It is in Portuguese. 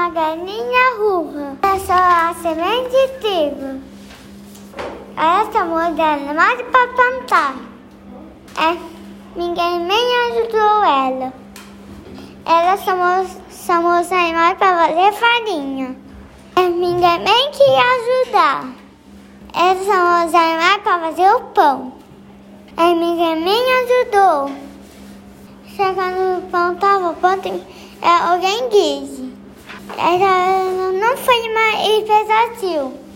uma galinha russa. Era só a semente trigo. Ela chamou de animais para plantar. É, ninguém nem ajudou ela. Ela chamou, chamou os animais para fazer farinha. É, ninguém nem queria ajudar. Ela chamou os animais para fazer o pão. É, ninguém nem ajudou. Chegando no pão, estava pronto, é, alguém disse. Ela não foi mais pesadinho.